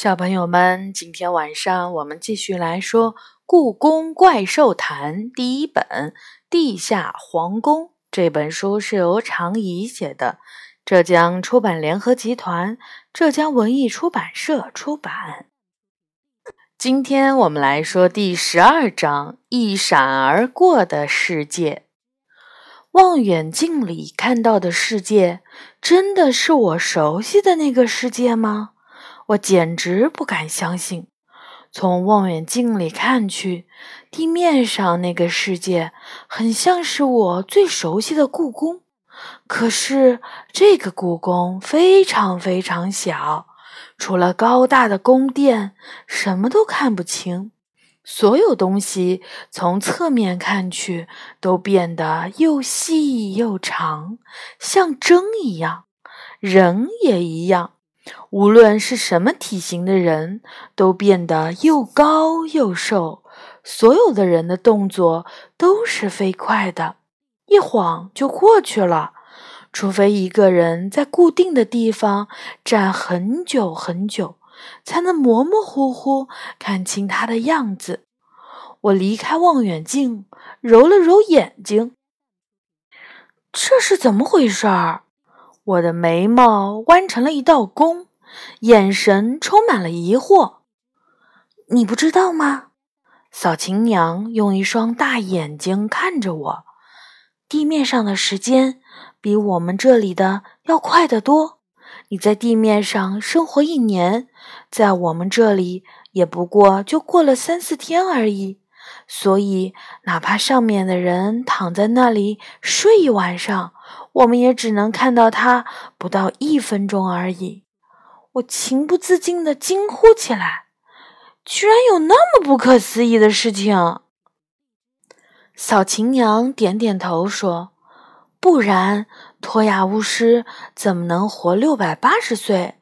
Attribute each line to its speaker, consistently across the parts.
Speaker 1: 小朋友们，今天晚上我们继续来说《故宫怪兽谈》第一本《地下皇宫》。这本书是由常怡写的，浙江出版联合集团、浙江文艺出版社出版。今天我们来说第十二章《一闪而过的世界》。望远镜里看到的世界，真的是我熟悉的那个世界吗？我简直不敢相信，从望远镜里看去，地面上那个世界很像是我最熟悉的故宫。可是这个故宫非常非常小，除了高大的宫殿，什么都看不清。所有东西从侧面看去都变得又细又长，像针一样，人也一样。无论是什么体型的人，都变得又高又瘦。所有的人的动作都是飞快的，一晃就过去了。除非一个人在固定的地方站很久很久，才能模模糊糊看清他的样子。我离开望远镜，揉了揉眼睛，这是怎么回事儿？我的眉毛弯成了一道弓，眼神充满了疑惑。你不知道吗？小琴娘用一双大眼睛看着我。地面上的时间比我们这里的要快得多。你在地面上生活一年，在我们这里也不过就过了三四天而已。所以，哪怕上面的人躺在那里睡一晚上，我们也只能看到他不到一分钟而已。我情不自禁地惊呼起来：“居然有那么不可思议的事情！”小琴娘点点头说：“不然，托亚巫师怎么能活六百八十岁？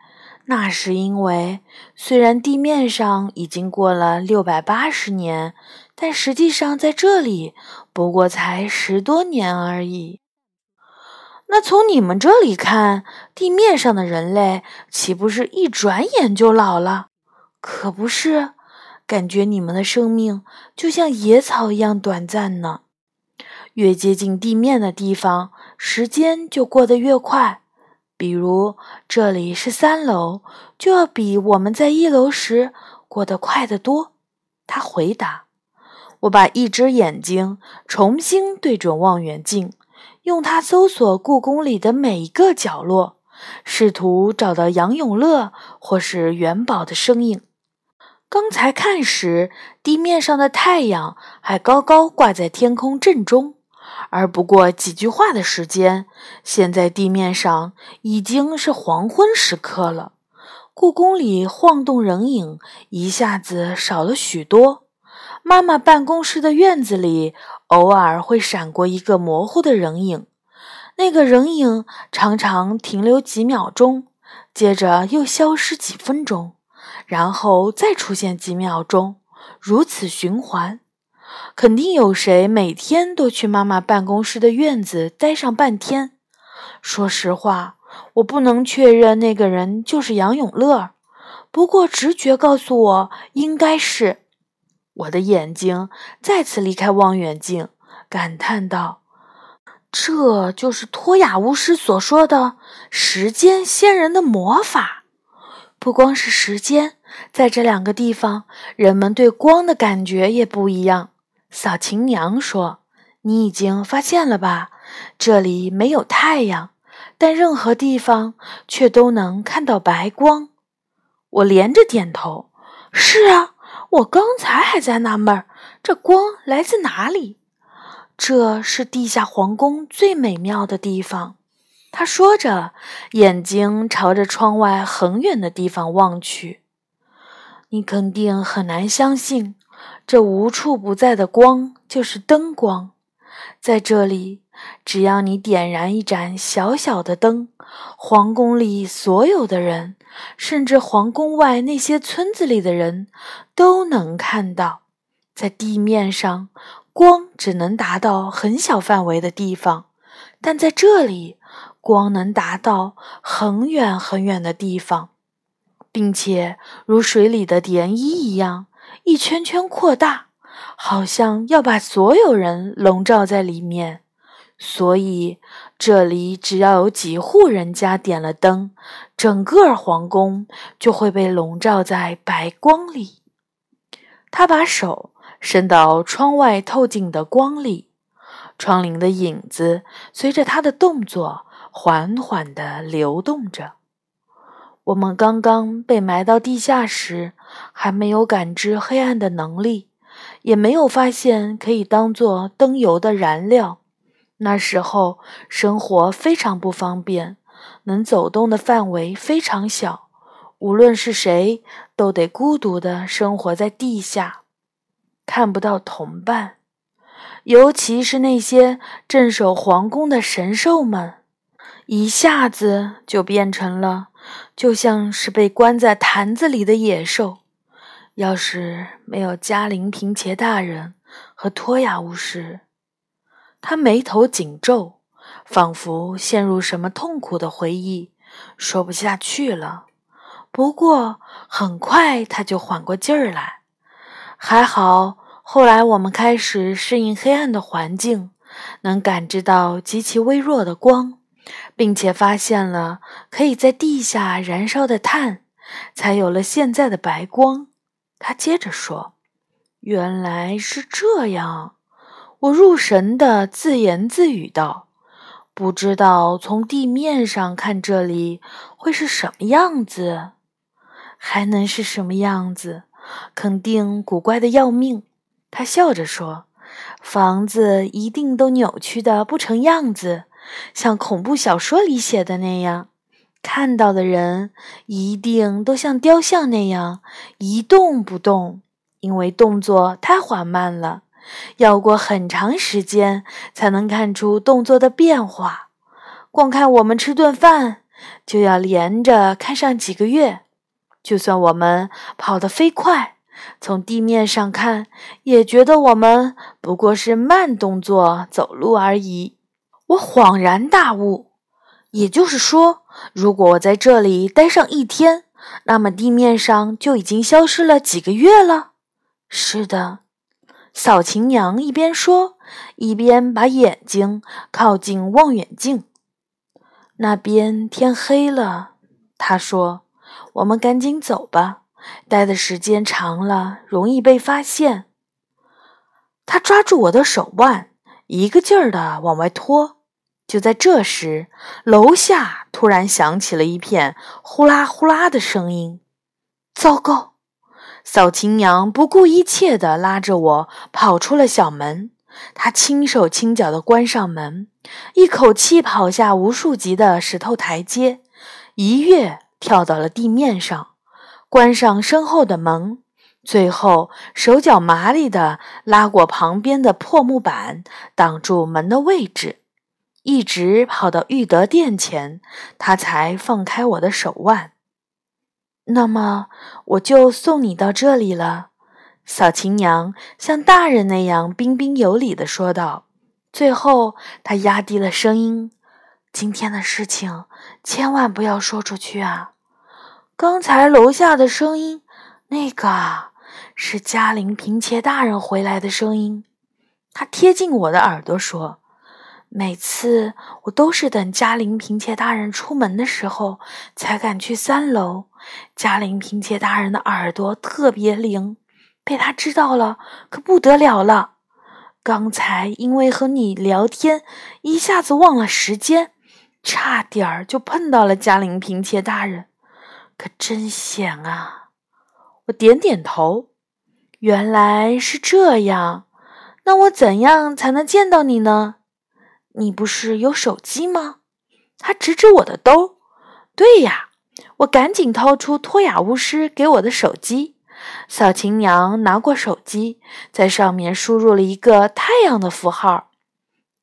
Speaker 1: 那是因为，虽然地面上已经过了六百八十年。”但实际上，在这里不过才十多年而已。那从你们这里看，地面上的人类岂不是一转眼就老了？可不是，感觉你们的生命就像野草一样短暂呢。越接近地面的地方，时间就过得越快。比如这里是三楼，就要比我们在一楼时过得快得多。他回答。我把一只眼睛重新对准望远镜，用它搜索故宫里的每一个角落，试图找到杨永乐或是元宝的身影。刚才看时，地面上的太阳还高高挂在天空正中，而不过几句话的时间，现在地面上已经是黄昏时刻了。故宫里晃动人影一下子少了许多。妈妈办公室的院子里，偶尔会闪过一个模糊的人影，那个人影常常停留几秒钟，接着又消失几分钟，然后再出现几秒钟，如此循环。肯定有谁每天都去妈妈办公室的院子待上半天。说实话，我不能确认那个人就是杨永乐，不过直觉告诉我应该是。我的眼睛再次离开望远镜，感叹道：“这就是托亚巫师所说的时间仙人的魔法。不光是时间，在这两个地方，人们对光的感觉也不一样。”小琴娘说：“你已经发现了吧？这里没有太阳，但任何地方却都能看到白光。”我连着点头：“是啊。”我刚才还在纳闷儿，这光来自哪里？这是地下皇宫最美妙的地方。他说着，眼睛朝着窗外很远的地方望去。你肯定很难相信，这无处不在的光就是灯光。在这里，只要你点燃一盏小小的灯，皇宫里所有的人。甚至皇宫外那些村子里的人都能看到，在地面上光只能达到很小范围的地方，但在这里光能达到很远很远的地方。并且如水里的涟漪一样，一圈圈扩大，好像要把所有人笼罩在里面。所以，这里只要有几户人家点了灯，整个皇宫就会被笼罩在白光里。他把手伸到窗外透进的光里，窗棂的影子随着他的动作缓缓地流动着。我们刚刚被埋到地下时，还没有感知黑暗的能力，也没有发现可以当做灯油的燃料。那时候生活非常不方便，能走动的范围非常小，无论是谁都得孤独的生活在地下，看不到同伴，尤其是那些镇守皇宫的神兽们，一下子就变成了就像是被关在坛子里的野兽。要是没有嘉陵平且大人和托雅巫师。他眉头紧皱，仿佛陷入什么痛苦的回忆，说不下去了。不过很快他就缓过劲儿来。还好，后来我们开始适应黑暗的环境，能感知到极其微弱的光，并且发现了可以在地下燃烧的碳，才有了现在的白光。他接着说：“原来是这样。”我入神的自言自语道：“不知道从地面上看这里会是什么样子，还能是什么样子？肯定古怪的要命。”他笑着说：“房子一定都扭曲的不成样子，像恐怖小说里写的那样。看到的人一定都像雕像那样一动不动，因为动作太缓慢了。”要过很长时间才能看出动作的变化，光看我们吃顿饭就要连着看上几个月。就算我们跑得飞快，从地面上看也觉得我们不过是慢动作走路而已。我恍然大悟，也就是说，如果我在这里待上一天，那么地面上就已经消失了几个月了。是的。扫琴娘一边说，一边把眼睛靠近望远镜。那边天黑了，她说：“我们赶紧走吧，待的时间长了容易被发现。”她抓住我的手腕，一个劲儿地往外拖。就在这时，楼下突然响起了一片呼啦呼啦的声音。糟糕！扫琴娘不顾一切地拉着我跑出了小门，她轻手轻脚地关上门，一口气跑下无数级的石头台阶，一跃跳到了地面上，关上身后的门，最后手脚麻利地拉过旁边的破木板，挡住门的位置，一直跑到玉德殿前，他才放开我的手腕。那么我就送你到这里了，小琴娘像大人那样彬彬有礼地说道。最后，她压低了声音：“今天的事情千万不要说出去啊！刚才楼下的声音，那个是嘉陵平切大人回来的声音。”他贴近我的耳朵说。每次我都是等嘉玲平切大人出门的时候才敢去三楼。嘉玲平切大人的耳朵特别灵，被他知道了可不得了了。刚才因为和你聊天，一下子忘了时间，差点儿就碰到了嘉玲平切大人，可真险啊！我点点头，原来是这样。那我怎样才能见到你呢？你不是有手机吗？他指指我的兜。对呀，我赶紧掏出托雅巫师给我的手机。小琴娘拿过手机，在上面输入了一个太阳的符号。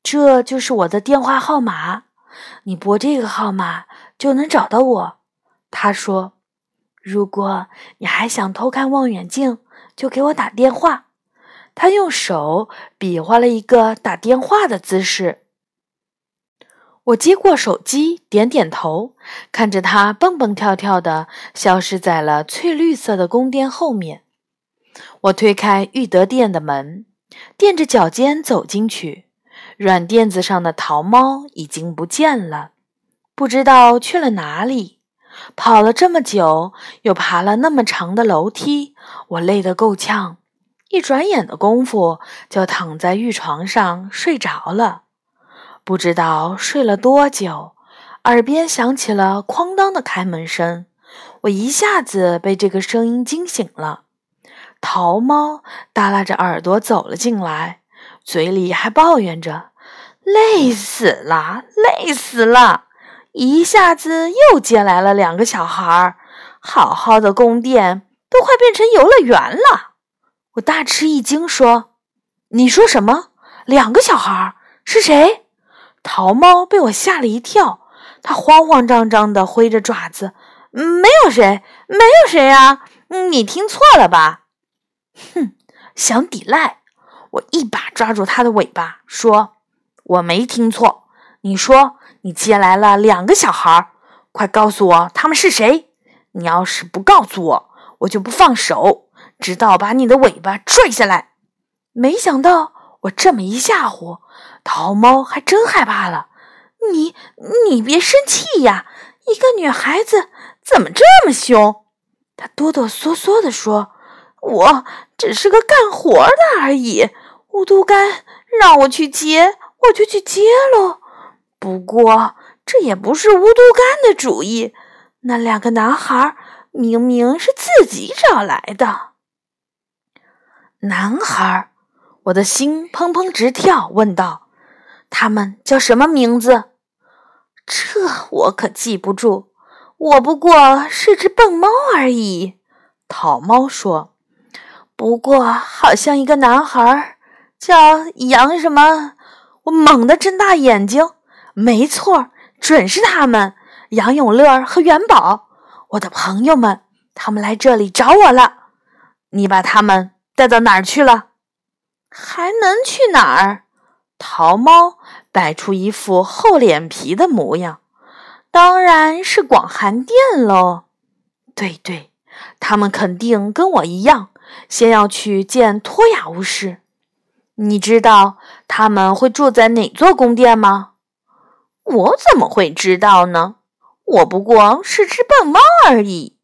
Speaker 1: 这就是我的电话号码，你拨这个号码就能找到我。他说：“如果你还想偷看望远镜，就给我打电话。”他用手比划了一个打电话的姿势。我接过手机，点点头，看着它蹦蹦跳跳的消失在了翠绿色的宫殿后面。我推开玉德殿的门，踮着脚尖走进去。软垫子上的桃猫已经不见了，不知道去了哪里。跑了这么久，又爬了那么长的楼梯，我累得够呛。一转眼的功夫，就躺在玉床上睡着了。不知道睡了多久，耳边响起了哐当的开门声，我一下子被这个声音惊醒了。桃猫耷拉着耳朵走了进来，嘴里还抱怨着：“累死了，累死了！一下子又接来了两个小孩儿，好好的宫殿都快变成游乐园了。”我大吃一惊，说：“你说什么？两个小孩儿是谁？”桃猫被我吓了一跳，它慌慌张张地挥着爪子：“没有谁，没有谁啊！你听错了吧？”哼，想抵赖！我一把抓住它的尾巴，说：“我没听错。你说你接来了两个小孩，快告诉我他们是谁！你要是不告诉我，我就不放手。”直到把你的尾巴拽下来！没想到我这么一吓唬，桃猫还真害怕了。你你别生气呀，一个女孩子怎么这么凶？她哆哆嗦嗦地说：“我只是个干活的而已，乌都干让我去接，我就去接喽。不过这也不是乌都干的主意，那两个男孩明明是自己找来的。”男孩，我的心砰砰直跳，问道：“他们叫什么名字？”这我可记不住，我不过是只笨猫而已。”讨猫说。“不过好像一个男孩叫杨什么。”我猛地睁大眼睛，没错，准是他们，杨永乐和元宝，我的朋友们，他们来这里找我了。你把他们。带到哪儿去了？还能去哪儿？桃猫摆出一副厚脸皮的模样。当然是广寒殿喽。对对，他们肯定跟我一样，先要去见托雅巫师。你知道他们会住在哪座宫殿吗？我怎么会知道呢？我不过是只笨猫而已。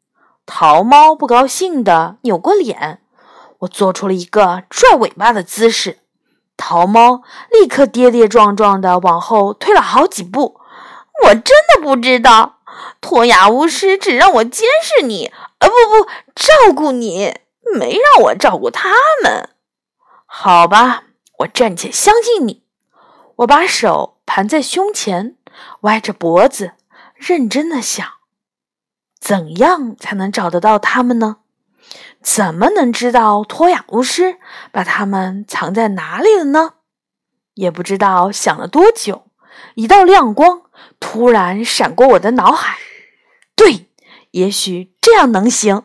Speaker 1: 桃猫不高兴地扭过脸。我做出了一个拽尾巴的姿势，桃猫立刻跌跌撞撞地往后退了好几步。我真的不知道，托雅巫师只让我监视你，呃，不不，照顾你，没让我照顾他们。好吧，我暂且相信你。我把手盘在胸前，歪着脖子，认真的想：怎样才能找得到他们呢？怎么能知道托雅巫师把他们藏在哪里了呢？也不知道想了多久，一道亮光突然闪过我的脑海。对，也许这样能行。